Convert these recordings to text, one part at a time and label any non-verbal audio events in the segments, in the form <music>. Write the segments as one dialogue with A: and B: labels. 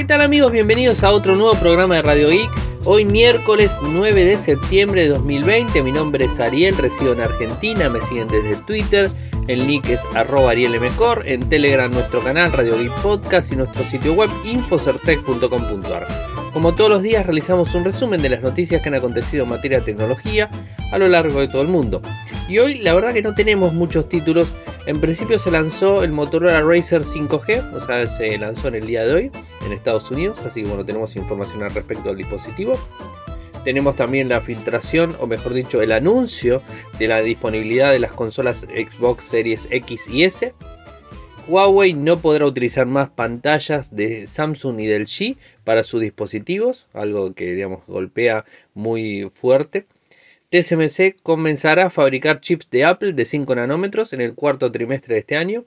A: ¿Qué tal amigos? Bienvenidos a otro nuevo programa de Radio Geek. Hoy miércoles 9 de septiembre de 2020. Mi nombre es Ariel, resido en Argentina. Me siguen desde Twitter. El link es arroba arielmcor. En Telegram nuestro canal Radio Geek Podcast y nuestro sitio web infocertec.com.ar. Como todos los días realizamos un resumen de las noticias que han acontecido en materia de tecnología a lo largo de todo el mundo. Y hoy la verdad que no tenemos muchos títulos. En principio se lanzó el Motorola Racer 5G, o sea, se lanzó en el día de hoy en Estados Unidos, así que bueno, tenemos información al respecto del dispositivo. Tenemos también la filtración, o mejor dicho, el anuncio de la disponibilidad de las consolas Xbox Series X y S. Huawei no podrá utilizar más pantallas de Samsung y del G para sus dispositivos, algo que digamos golpea muy fuerte. TSMC comenzará a fabricar chips de Apple de 5 nanómetros en el cuarto trimestre de este año.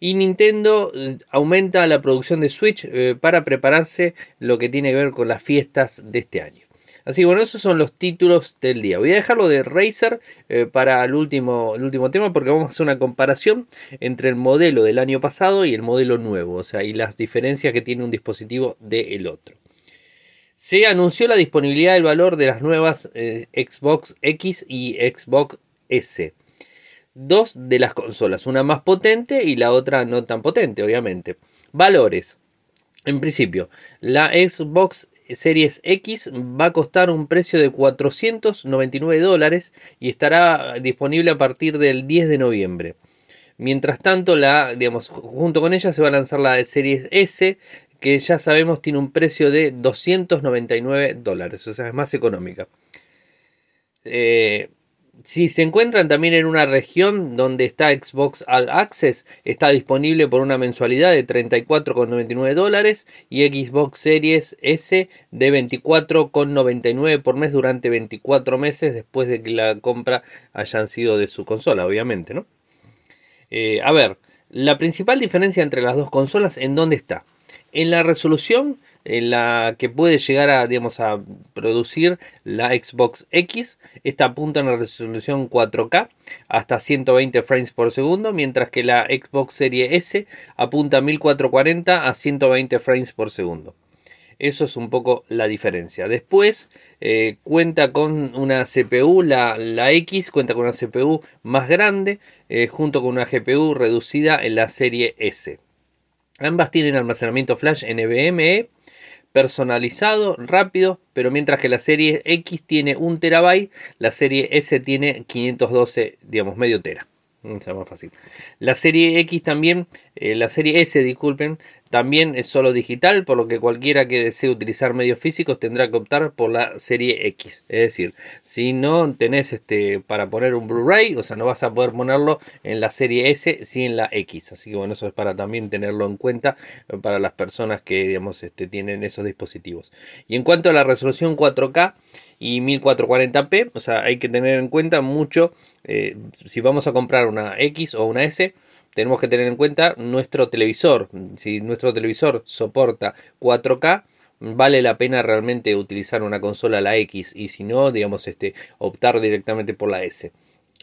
A: Y Nintendo eh, aumenta la producción de Switch eh, para prepararse lo que tiene que ver con las fiestas de este año. Así que bueno, esos son los títulos del día. Voy a dejarlo de Razer eh, para el último, el último tema porque vamos a hacer una comparación entre el modelo del año pasado y el modelo nuevo. O sea, y las diferencias que tiene un dispositivo del otro se anunció la disponibilidad del valor de las nuevas eh, Xbox X y Xbox S. Dos de las consolas, una más potente y la otra no tan potente, obviamente. Valores. En principio, la Xbox Series X va a costar un precio de 499 dólares y estará disponible a partir del 10 de noviembre. Mientras tanto, la, digamos, junto con ella se va a lanzar la Series S que ya sabemos tiene un precio de 299 dólares, o sea, es más económica. Eh, si se encuentran también en una región donde está Xbox All Access, está disponible por una mensualidad de 34,99 dólares y Xbox Series S de 24,99 por mes durante 24 meses después de que la compra hayan sido de su consola, obviamente, ¿no? Eh, a ver, la principal diferencia entre las dos consolas, ¿en dónde está? en la resolución en la que puede llegar a, digamos, a producir la Xbox X. Esta apunta en la resolución 4K hasta 120 frames por segundo, mientras que la Xbox Series S apunta a 1440 a 120 frames por segundo. Eso es un poco la diferencia. Después eh, cuenta con una CPU, la, la, X cuenta con una CPU más grande, eh, junto con una GPU reducida en la serie S. Ambas tienen almacenamiento flash NVMe personalizado, rápido, pero mientras que la serie X tiene 1 terabyte, la serie S tiene 512, digamos, medio tera. Está más fácil. La serie X también, eh, la serie S, disculpen, también es solo digital, por lo que cualquiera que desee utilizar medios físicos tendrá que optar por la serie X. Es decir, si no tenés este para poner un Blu-ray, o sea, no vas a poder ponerlo en la serie S, sí en la X. Así que bueno, eso es para también tenerlo en cuenta eh, para las personas que digamos este, tienen esos dispositivos. Y en cuanto a la resolución 4K y 1440p, o sea, hay que tener en cuenta mucho eh, si vamos a comprar una X o una S tenemos que tener en cuenta nuestro televisor. Si nuestro televisor soporta 4K, vale la pena realmente utilizar una consola la X y si no, digamos, este, optar directamente por la S.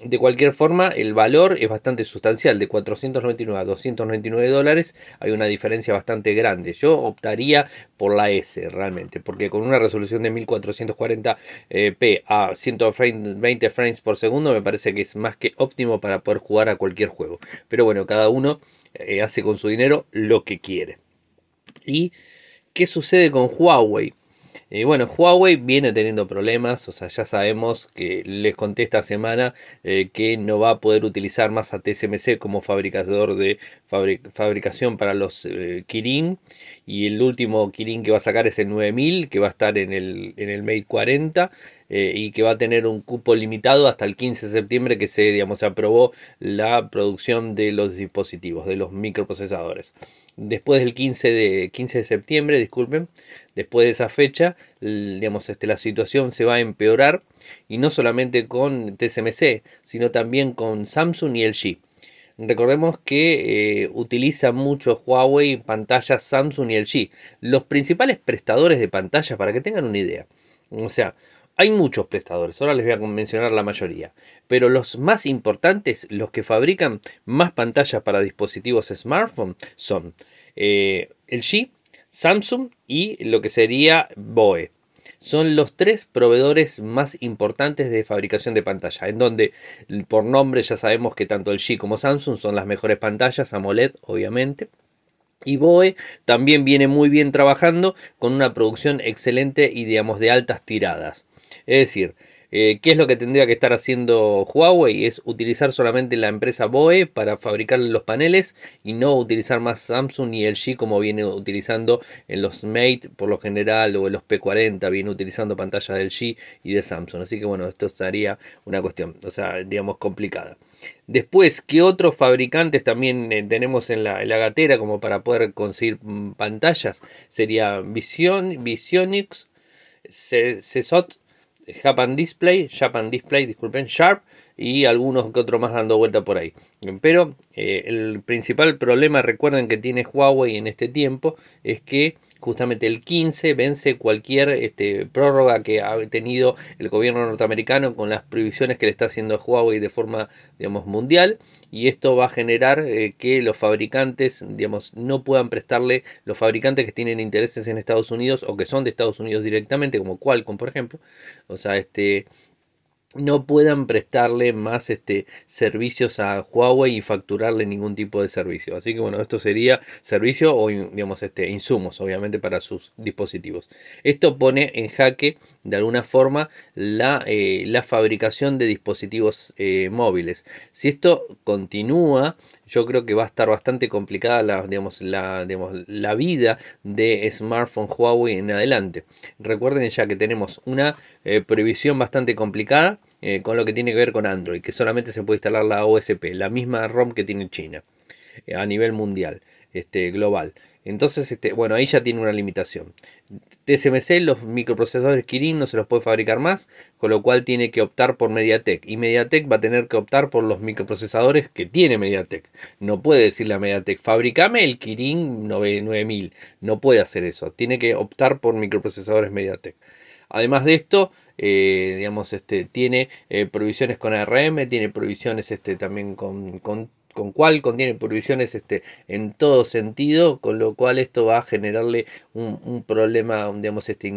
A: De cualquier forma, el valor es bastante sustancial, de 499 a 299 dólares hay una diferencia bastante grande. Yo optaría por la S realmente, porque con una resolución de 1440p a 120 frames por segundo me parece que es más que óptimo para poder jugar a cualquier juego. Pero bueno, cada uno eh, hace con su dinero lo que quiere. ¿Y qué sucede con Huawei? Y bueno, Huawei viene teniendo problemas, o sea, ya sabemos que les conté esta semana eh, que no va a poder utilizar más a TSMC como fabricador de fabricación para los eh, Kirin. Y el último Kirin que va a sacar es el 9000, que va a estar en el, en el Mate 40 eh, y que va a tener un cupo limitado hasta el 15 de septiembre que se, digamos, se aprobó la producción de los dispositivos, de los microprocesadores. Después del 15 de, 15 de septiembre, disculpen, después de esa fecha, digamos, este, la situación se va a empeorar y no solamente con TSMC, sino también con Samsung y LG. Recordemos que eh, utiliza mucho Huawei pantallas Samsung y LG, los principales prestadores de pantallas para que tengan una idea. O sea, hay muchos prestadores, ahora les voy a mencionar la mayoría, pero los más importantes, los que fabrican más pantallas para dispositivos smartphone, son eh, LG, Samsung y lo que sería BOE. Son los tres proveedores más importantes de fabricación de pantalla, en donde por nombre ya sabemos que tanto el G como Samsung son las mejores pantallas, AMOLED obviamente. Y BOE también viene muy bien trabajando con una producción excelente y digamos de altas tiradas. Es decir, eh, ¿Qué es lo que tendría que estar haciendo Huawei? Es utilizar solamente la empresa BOE para fabricar los paneles y no utilizar más Samsung y LG como viene utilizando en los Mate por lo general o en los P40 viene utilizando pantallas de LG y de Samsung. Así que bueno, esto estaría una cuestión, o sea, digamos complicada. Después, ¿qué otros fabricantes también eh, tenemos en la, gatera como para poder conseguir mm, pantallas? Sería Vision, Visionix, CESOT Japan Display, Japan Display, disculpen, Sharp y algunos que otros más dando vuelta por ahí. Pero eh, el principal problema, recuerden que tiene Huawei en este tiempo, es que justamente el 15 vence cualquier este, prórroga que ha tenido el gobierno norteamericano con las prohibiciones que le está haciendo Huawei de forma digamos, mundial. Y esto va a generar eh, que los fabricantes digamos, no puedan prestarle, los fabricantes que tienen intereses en Estados Unidos o que son de Estados Unidos directamente, como Qualcomm por ejemplo, o sea, este, no puedan prestarle más este, servicios a Huawei y facturarle ningún tipo de servicio. Así que bueno, esto sería servicio o digamos este, insumos, obviamente, para sus dispositivos. Esto pone en jaque de alguna forma la, eh, la fabricación de dispositivos eh, móviles. Si esto continúa, yo creo que va a estar bastante complicada la, digamos, la, la vida de smartphone Huawei en adelante. Recuerden ya que tenemos una eh, previsión bastante complicada eh, con lo que tiene que ver con Android, que solamente se puede instalar la OSP, la misma ROM que tiene China eh, a nivel mundial, este, global. Entonces, este, bueno, ahí ya tiene una limitación. TSMC, los microprocesadores Kirin no se los puede fabricar más, con lo cual tiene que optar por MediaTek. Y MediaTek va a tener que optar por los microprocesadores que tiene MediaTek. No puede decirle a MediaTek, fabricame el Kirin 9000. No puede hacer eso. Tiene que optar por microprocesadores MediaTek. Además de esto, eh, digamos, este, tiene eh, provisiones con ARM, tiene provisiones este, también con, con con cual contiene provisiones este, en todo sentido, con lo cual esto va a generarle un, problema digamos, este,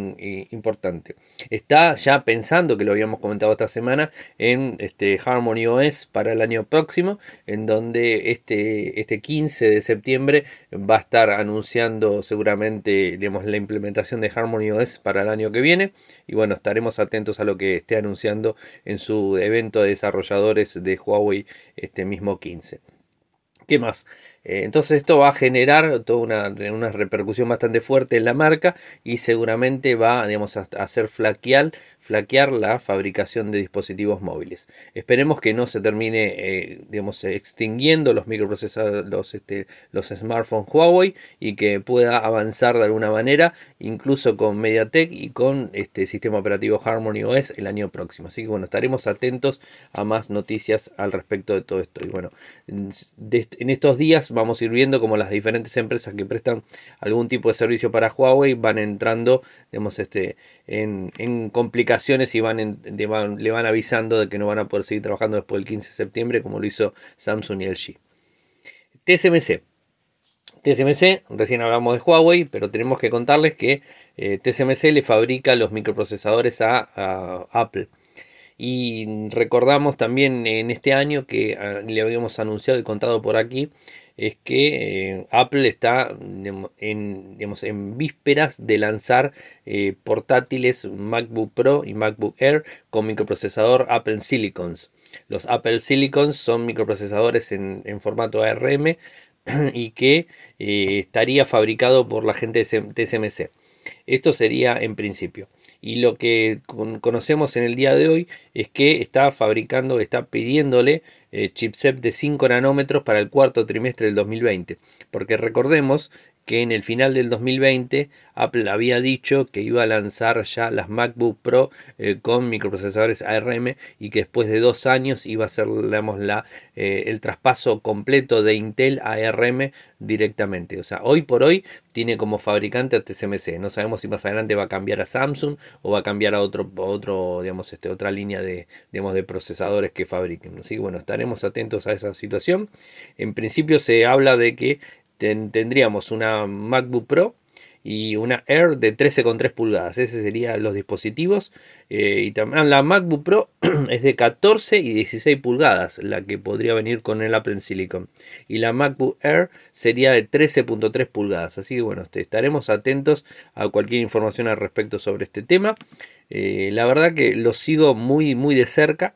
A: importante. Está ya pensando, que lo habíamos comentado esta semana, en este, Harmony OS para el año próximo, en donde este, este 15 de septiembre va a estar anunciando seguramente digamos, la implementación de Harmony OS para el año que viene. Y bueno, estaremos atentos a lo que esté anunciando en su evento de desarrolladores de Huawei este mismo 15. ¿Qué más? Eh, entonces esto va a generar toda una, repercusión bastante fuerte en la marca y seguramente va digamos, a hacer flaquear, flaquear la fabricación de dispositivos móviles. Esperemos que no se termine eh, digamos, extinguiendo los microprocesadores, los, este, los smartphones Huawei y que pueda avanzar de alguna manera, incluso con MediaTek y con este sistema operativo Harmony OS el año próximo. Así que bueno, estaremos atentos a más noticias al respecto de todo esto. Y bueno, en estos días vamos a ir viendo como las diferentes empresas que prestan algún tipo de servicio para Huawei van entrando digamos, este, en, complicaciones y van, le van avisando de que no van a poder seguir trabajando después del 15 de septiembre como lo hizo Samsung y LG. TSMC. TSMC, recién hablamos de Huawei, pero tenemos que contarles que eh, TSMC le fabrica los microprocesadores a Apple. Y recordamos también en este año que ah, le habíamos anunciado y contado por aquí es que eh, Apple está en, vísperas de lanzar eh, portátiles MacBook Pro y MacBook Air con microprocesador Apple Silicons. Los Apple Silicons son microprocesadores en, formato ARM <clears throat> y que eh, estaría fabricado por la gente de TSMC. Esto sería en principio y lo que conocemos en el día de hoy es que está fabricando, está pidiéndole eh, chipset de 5 nanómetros para el cuarto trimestre del 2020. Porque recordemos que en el final del 2020 Apple había dicho que iba a lanzar ya las MacBook Pro eh, con microprocesadores ARM y que después de dos años iba a ser la, eh, el traspaso completo de Intel a ARM directamente. O sea, hoy por hoy tiene como fabricante a TSMC. No sabemos si más adelante va a cambiar a Samsung o va a cambiar a otro, otro digamos, este, otra línea de, digamos, de procesadores que fabriquen. Así que bueno, estaremos atentos a esa situación. En principio se habla de que tendríamos una MacBook Pro y una Air de 13,3 pulgadas. Ese serían los dispositivos. Eh, y también la MacBook Pro <clears throat> es de 14 y 16 pulgadas, la que podría venir con el Apple Silicon. Y la MacBook Air sería de 13.3 pulgadas. Así que bueno, este, estaremos atentos a cualquier información al respecto sobre este tema. Eh, la verdad que lo sigo muy, muy de cerca.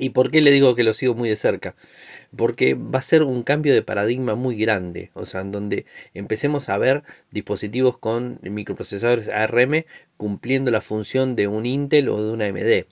A: ¿Y por qué le digo que lo sigo muy de cerca? Porque va a ser un cambio de paradigma muy grande, o sea, en donde empecemos a ver dispositivos con microprocesadores ARM cumpliendo la función de un Intel o de una AMD.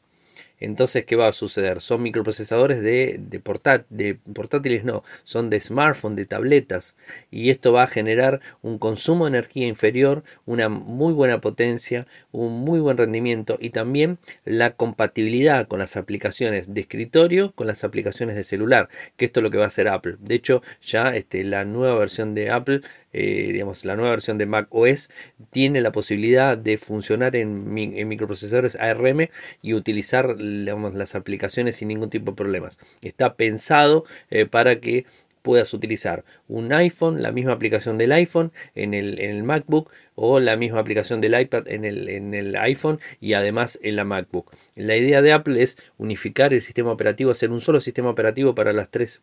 A: Entonces, ¿qué va a suceder? Son microprocesadores de, de, portátiles, no, son de smartphones, de tabletas. Y esto va a generar un consumo de energía inferior, una muy buena potencia, un muy buen rendimiento y también la compatibilidad con las aplicaciones de escritorio, con las aplicaciones de celular, que esto es lo que va a hacer Apple. De hecho, ya este, la nueva versión de Apple eh, digamos, la nueva versión de Mac OS tiene la posibilidad de funcionar en, microprocesadores ARM y utilizar las aplicaciones sin ningún tipo de problemas. Está pensado eh, para que puedas utilizar un iPhone, la misma aplicación del iPhone en el, en el MacBook o la misma aplicación del iPad en el, en el iPhone y además en la MacBook. La idea de Apple es unificar el sistema operativo, hacer un solo sistema operativo para las tres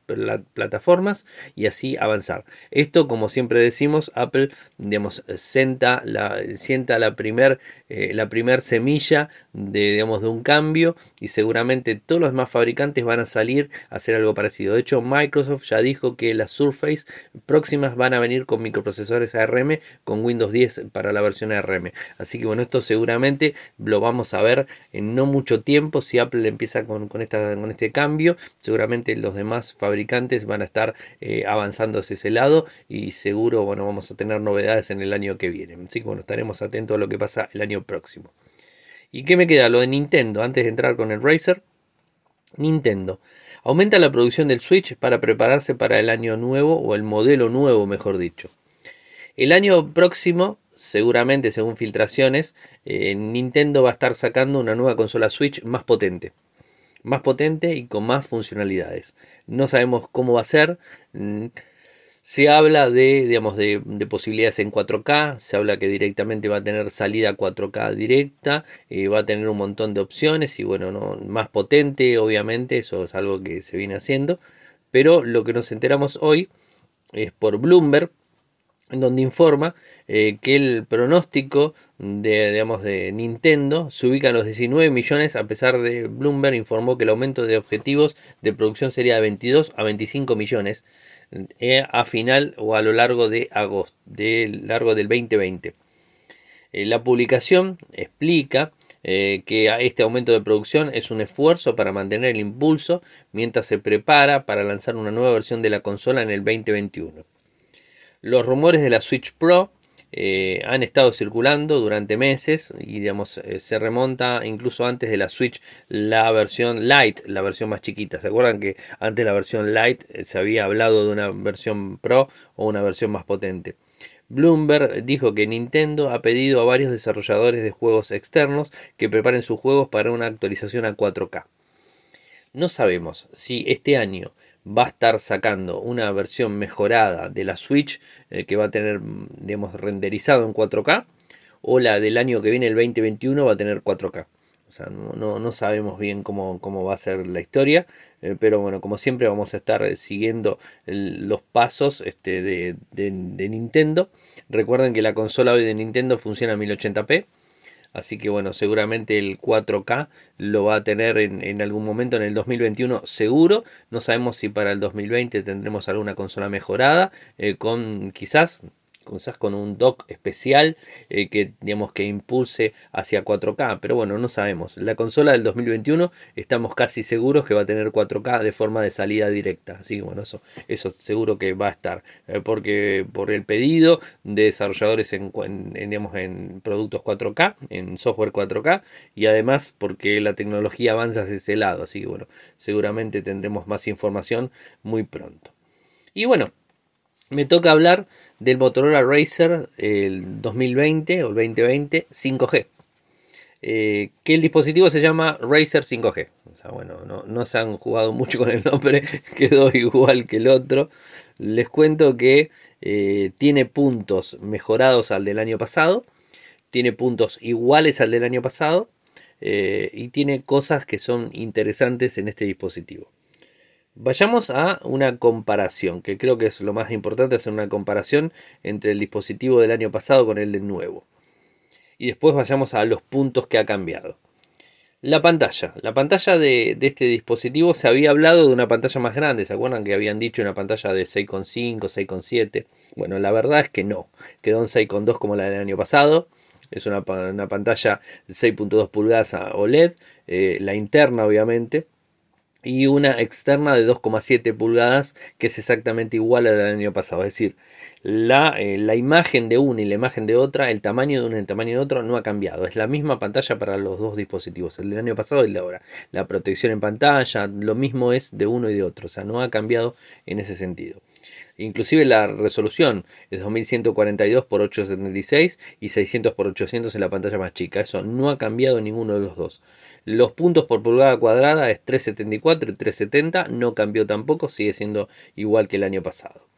A: plataformas y así avanzar. Esto, como siempre decimos, Apple digamos, sienta la, sienta la primer, eh, primer semilla de, digamos, de un cambio y seguramente todos los demás fabricantes van a salir a hacer algo parecido. De hecho, Microsoft ya dijo que las Surface próximas van a venir con microprocesadores ARM con Windows 10 para la versión ARM. Así que bueno, esto seguramente lo vamos a ver en no mucho tiempo. Si Apple empieza con, esta, con este cambio, seguramente los demás fabricantes van a estar eh, avanzando hacia ese lado y seguro bueno, vamos a tener novedades en el año que viene. Así que bueno, estaremos atentos a lo que pasa el año próximo. ¿Y qué me queda? Lo de Nintendo, antes de entrar con el Razer. Nintendo. Aumenta la producción del Switch para prepararse para el año nuevo o el modelo nuevo, mejor dicho. El año próximo seguramente según filtraciones, eh, Nintendo va a estar sacando una nueva consola Switch más potente. Más potente y con más funcionalidades. No sabemos cómo va a ser. Mm, se habla de, digamos, de, posibilidades en 4K, se habla que directamente va a tener salida 4K directa, eh, va a tener un montón de opciones y bueno, no, más potente obviamente, eso es algo que se viene haciendo, pero lo que nos enteramos hoy es por Bloomberg, donde informa eh, que el pronóstico de, digamos, de Nintendo se ubica en los 19 millones, a pesar de Bloomberg informó que el aumento de objetivos de producción sería de 22 a 25 millones eh, a final o a lo largo de agosto, de largo del 2020. Eh, la publicación explica que este aumento de producción es un esfuerzo para mantener el impulso mientras se prepara para lanzar una nueva versión de la consola en el 2021. Los rumores de la Switch Pro eh, han estado circulando durante meses y digamos eh, se remonta incluso antes de la Switch la versión Lite, la versión más chiquita. ¿Se acuerdan que antes de la versión Lite eh, se había hablado de una versión Pro o una versión más potente? Bloomberg dijo que Nintendo ha pedido a varios desarrolladores de juegos externos que preparen sus juegos para una actualización a 4K. No sabemos si este año va a estar sacando una versión mejorada de la Switch eh, que va a tener, digamos, renderizado en 4K o la del año que viene, el 2021, va a tener 4K. O sea, no, no, sabemos bien cómo, cómo, va a ser la historia, eh, pero bueno, como siempre vamos a estar siguiendo los pasos este, de, de Nintendo. Recuerden que la consola hoy de Nintendo funciona a 1080p. Así que bueno, seguramente el 4K lo va a tener en, algún momento en el 2021 seguro. No sabemos si para el 2020 tendremos alguna consola mejorada eh, con quizás quizás con un dock especial eh, que digamos que impulse hacia 4K, pero bueno, no sabemos. La consola del 2021 estamos casi seguros que va a tener 4K de forma de salida directa, así que bueno, eso, eso seguro que va a estar, eh, porque por el pedido de desarrolladores en, digamos, en productos 4K, en software 4K, y además porque la tecnología avanza hacia ese lado, así que bueno, seguramente tendremos más información muy pronto. Y bueno, me toca hablar del Motorola Racer el 2020 o el 2020 5G. que el dispositivo se llama Racer 5G. O sea, bueno, no, se han jugado mucho con el nombre, <laughs> quedó igual que el otro. les cuento que eh, tiene puntos mejorados al del año pasado, tiene puntos iguales al del año pasado eh, y tiene cosas que son interesantes en este dispositivo. Vayamos a una comparación, que creo que es lo más importante, hacer una comparación entre el dispositivo del año pasado con el del nuevo. Y después vayamos a los puntos que ha cambiado. La pantalla. La pantalla de, este dispositivo se había hablado de una pantalla más grande. ¿Se acuerdan que habían dicho una pantalla de 6,5, 6,7? Bueno, la verdad es que no. Quedó en 6,2 como la del año pasado. Es una, pantalla de 6.2 pulgadas OLED. Eh, la interna, obviamente y una externa de 2,7 pulgadas que es exactamente igual a la del año pasado. Es decir, la, eh, la, imagen de una y la imagen de otra, el tamaño de una y el tamaño de otro no ha cambiado. Es la misma pantalla para los dos dispositivos, el del año pasado y el de ahora. La protección en pantalla, lo mismo es de uno y de otro. O sea, no ha cambiado en ese sentido. Inclusive la resolución es 2142 x 876 y 600 x 800 en la pantalla más chica. Eso no ha cambiado ninguno de los dos. Los puntos por pulgada cuadrada es 374 y 370. No cambió tampoco, sigue siendo igual que el año pasado.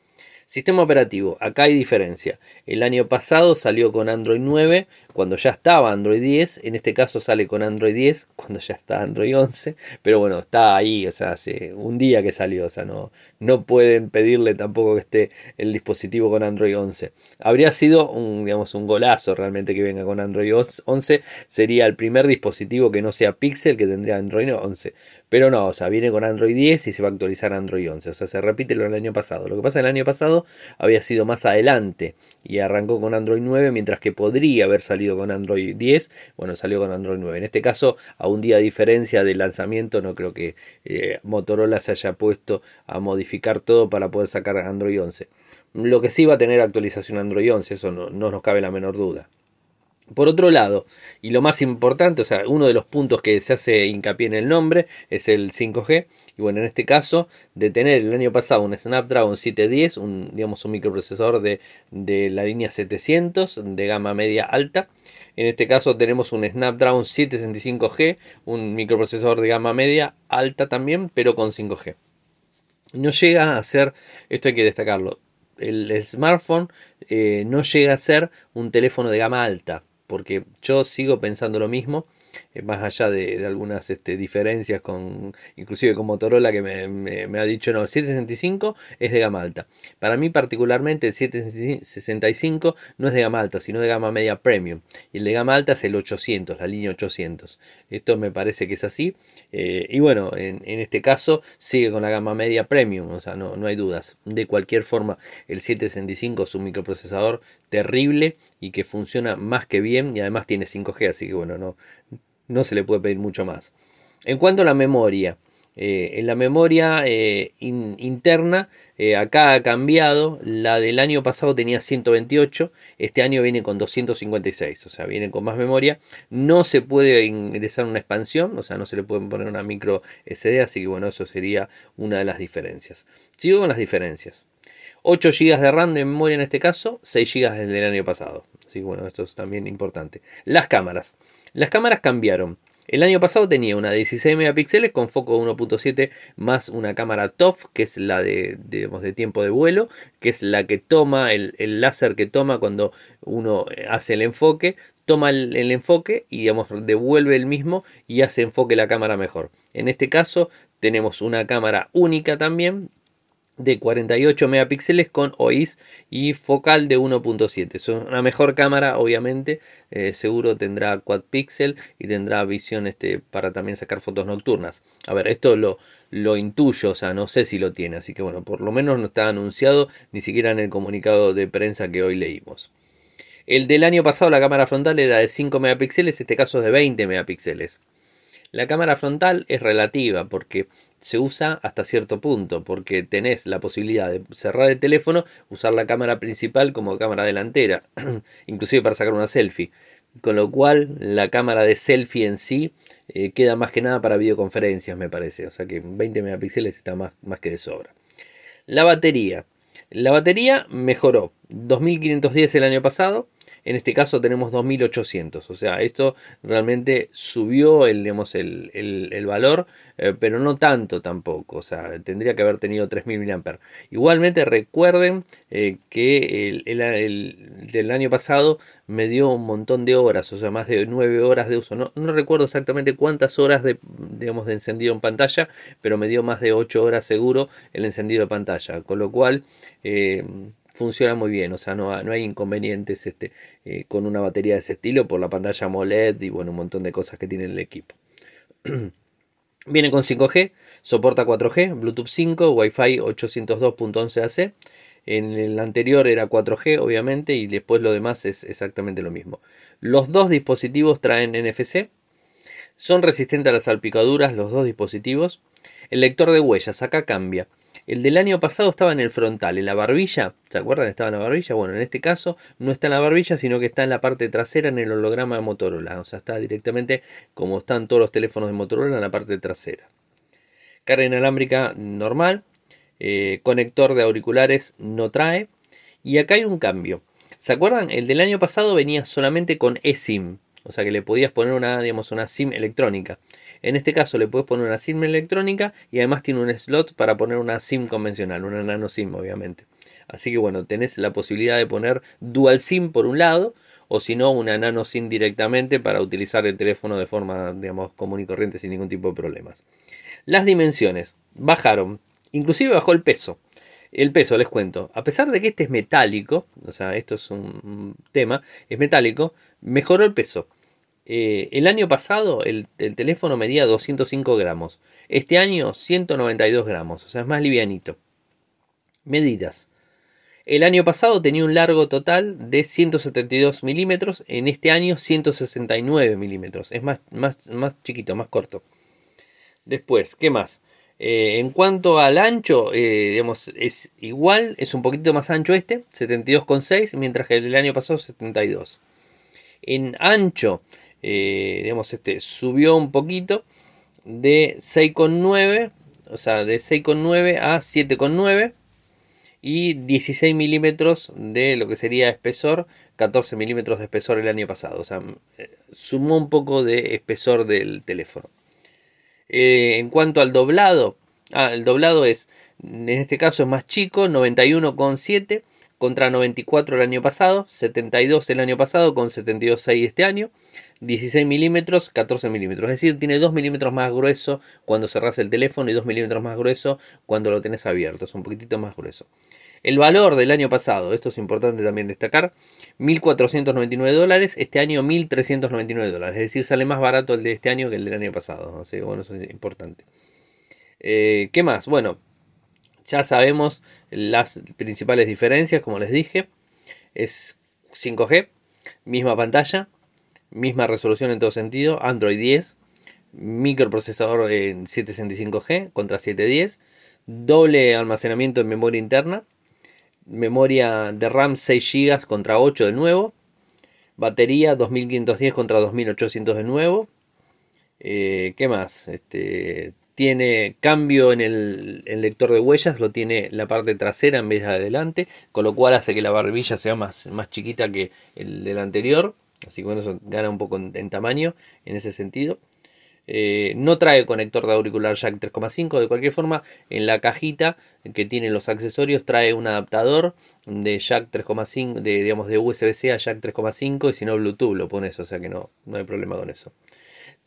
A: Sistema operativo, acá hay diferencia. El año pasado salió con Android 9 cuando ya estaba Android 10, en este caso sale con Android 10 <laughs> cuando ya está Android 11, pero bueno, está ahí, o sea, hace un día que salió, o sea, no, no pueden pedirle tampoco que esté el dispositivo con Android 11. Habría sido un, digamos, un golazo realmente que venga con Android 11, sería el primer dispositivo que no sea Pixel que tendría Android 11, pero no, o sea, viene con Android 10 y se va a actualizar Android 11, o sea, se repite lo del año pasado. Lo que pasa el año pasado había sido más adelante y arrancó con Android 9, mientras que podría haber salido con Android 10, bueno, salió con Android 9. En este caso, a un día de diferencia del lanzamiento, no creo que eh, Motorola se haya puesto a modificar todo para poder sacar Android 11. Lo que sí va a tener actualización Android 11, eso no nos cabe la menor duda. Por otro lado, y lo más importante, o sea, uno de los puntos que se hace hincapié en el nombre es el 5G. Y bueno, en este caso, de tener el año pasado un Snapdragon 710, un, digamos, un microprocesador de, de la línea 700 de gama media alta. En este caso tenemos un Snapdragon 765G, un microprocesador de gama media alta también, pero con 5G. No llega a ser, esto hay que destacarlo, el smartphone eh, no llega a ser un teléfono de gama alta porque yo sigo pensando lo mismo eh, más allá de, algunas este, diferencias con inclusive con Motorola que me, ha dicho no, el 765 es de gama alta. Para mí particularmente el 765 no es de gama alta, sino de gama media premium. Y el de gama alta es el 800, la línea 800. Esto me parece que es así. Eh, y bueno, en, este caso sigue con la gama media premium, o sea, no, no hay dudas. De cualquier forma, el 765 es un microprocesador terrible y que funciona más que bien y además tiene 5G, así que bueno, no, no se le puede pedir mucho más. En cuanto a la memoria, eh, en la memoria eh, interna, eh, acá ha cambiado. La del año pasado tenía 128, este año viene con 256, o sea, viene con más memoria. No se puede ingresar una expansión, o sea, no se le puede poner una micro SD, así que bueno, eso sería una de las diferencias. Sigo con las diferencias. 8 GB de RAM de memoria en este caso, 6 GB del año pasado. Así que bueno, esto es también importante. Las cámaras. Las cámaras cambiaron. El año pasado tenía una de 16 megapíxeles con foco 1.7 más una cámara TOF, que es la de, de tiempo de vuelo, que es la que toma el, láser que toma cuando uno eh, hace el enfoque, toma el, el, enfoque y digamos, devuelve el mismo y hace enfoque la cámara mejor. En este caso tenemos una cámara única también de 48 megapíxeles con OIS y focal de 1.7. Es una mejor cámara, obviamente. Eh, seguro tendrá quad pixel y tendrá visión este, para también sacar fotos nocturnas. A ver, esto lo, lo intuyo, o sea, no sé si lo tiene. Así que bueno, por lo menos no está anunciado ni siquiera en el comunicado de prensa que hoy leímos. El del año pasado la cámara frontal era de 5 megapíxeles, este caso es de 20 megapíxeles. La cámara frontal es relativa porque se usa hasta cierto punto, porque tenés la posibilidad de cerrar el teléfono, usar la cámara principal como cámara delantera, <clears throat> inclusive para sacar una selfie. Con lo cual la cámara de selfie en sí eh, queda más que nada para videoconferencias, me parece. O sea que 20 megapíxeles está más, más que de sobra. La batería. La batería mejoró. 2510 el año pasado En este caso tenemos 2800. O sea, esto realmente subió el, digamos, el, el, valor, eh, pero no tanto tampoco. O sea, tendría que haber tenido 3000 mAh. Igualmente recuerden eh, que el, del año pasado me dio un montón de horas, o sea, más de 9 horas de uso. No, no recuerdo exactamente cuántas horas de, digamos, de encendido en pantalla, pero me dio más de 8 horas seguro el encendido de pantalla. Con lo cual... Eh, funciona muy bien, o sea, no, no hay inconvenientes este, eh, con una batería de ese estilo por la pantalla AMOLED y bueno, un montón de cosas que tiene el equipo. <clears throat> Viene con 5G, soporta 4G, Bluetooth 5, Wi-Fi 802.11ac. En el anterior era 4G, obviamente, y después lo demás es exactamente lo mismo. Los dos dispositivos traen NFC. Son resistentes a las salpicaduras los dos dispositivos. El lector de huellas acá cambia. El del año pasado estaba en el frontal, en la barbilla. ¿Se acuerdan? Estaba en la barbilla. Bueno, en este caso no está en la barbilla, sino que está en la parte trasera en el holograma de Motorola. O sea, está directamente como están todos los teléfonos de Motorola en la parte trasera. Carga inalámbrica normal. Eh, conector de auriculares no trae. Y acá hay un cambio. ¿Se acuerdan? El del año pasado venía solamente con eSIM. O sea que le podías poner una, digamos, una SIM electrónica. En este caso le puedes poner una SIM electrónica y además tiene un slot para poner una SIM convencional, una nano SIM obviamente. Así que bueno, tenés la posibilidad de poner dual SIM por un lado o si no una nano SIM directamente para utilizar el teléfono de forma digamos común y corriente sin ningún tipo de problemas. Las dimensiones bajaron, inclusive bajó el peso. El peso, les cuento, a pesar de que este es metálico, o sea, esto es un tema, es metálico, mejoró el peso. Eh, el año pasado el, teléfono medía 205 gramos. Este año 192 gramos. O sea, es más livianito. Medidas. El año pasado tenía un largo total de 172 milímetros. En este año 169 milímetros. Es más, más, más chiquito, más corto. Después, ¿qué más? Eh, en cuanto al ancho, eh, digamos, es igual, es un poquito más ancho este, 72,6, mientras que el del año pasado 72. En ancho, eh, digamos, este, subió un poquito de 6,9, o sea, de 6,9 a 7,9 y 16 milímetros de lo que sería espesor, 14 milímetros de espesor el año pasado, o sea, eh, sumó un poco de espesor del teléfono. Eh, en cuanto al doblado, ah, el doblado es, en este caso es más chico, 91,7 contra 94 el año pasado, 72 el año pasado con 72,6 este año. 16 milímetros, 14 milímetros. Es decir, tiene 2 milímetros más grueso cuando cerrás el teléfono y 2 milímetros más grueso cuando lo tenés abierto. Es un poquitito más grueso. El valor del año pasado, esto es importante también destacar, 1.499 dólares, este año 1.399 dólares. Es decir, sale más barato el de este año que el del año pasado. Así que bueno, eso es importante. Eh, ¿Qué más? Bueno, ya sabemos las principales diferencias, como les dije. Es 5G, misma pantalla, misma resolución en todo sentido, Android 10, microprocesador en 765G contra 710, doble almacenamiento en memoria interna, memoria de RAM 6 GB contra 8 de nuevo, batería 2510 contra 2800 de nuevo, eh, ¿qué más? Este, tiene cambio en el, lector de huellas, lo tiene la parte trasera en vez de adelante, con lo cual hace que la barbilla sea más, más chiquita que el del anterior. Así que eso gana un poco en, tamaño en ese sentido. Eh, no trae conector de auricular jack 3,5. De cualquier forma, en la cajita que tiene los accesorios trae un adaptador de jack 3,5, de, digamos, de USB-C a jack 3,5 y si no Bluetooth lo pones, o sea que no, no hay problema con eso.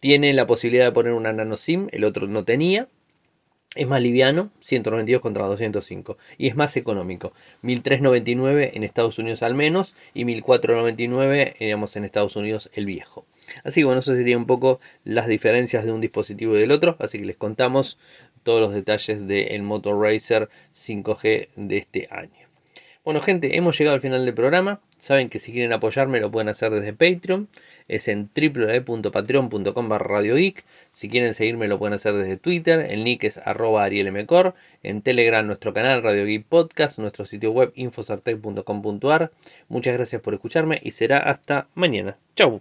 A: Tiene la posibilidad de poner una nano SIM, el otro no tenía. Es más liviano, 192 contra 205. Y es más económico. 1399 en Estados Unidos al menos y 1499 digamos, en Estados Unidos el viejo. Así que bueno, eso sería un poco las diferencias de un dispositivo y del otro. Así que les contamos todos los detalles del Motor Racer 5G de este año. Bueno gente, hemos llegado al final del programa. Saben que si quieren apoyarme lo pueden hacer desde Patreon. Es en www.patreon.com radiogeek. Si quieren seguirme lo pueden hacer desde Twitter. El nick es arroba arielmcor. En Telegram nuestro canal Radio Geek Podcast. Nuestro sitio web infosartec.com.ar. Muchas gracias por escucharme y será hasta mañana. Chau.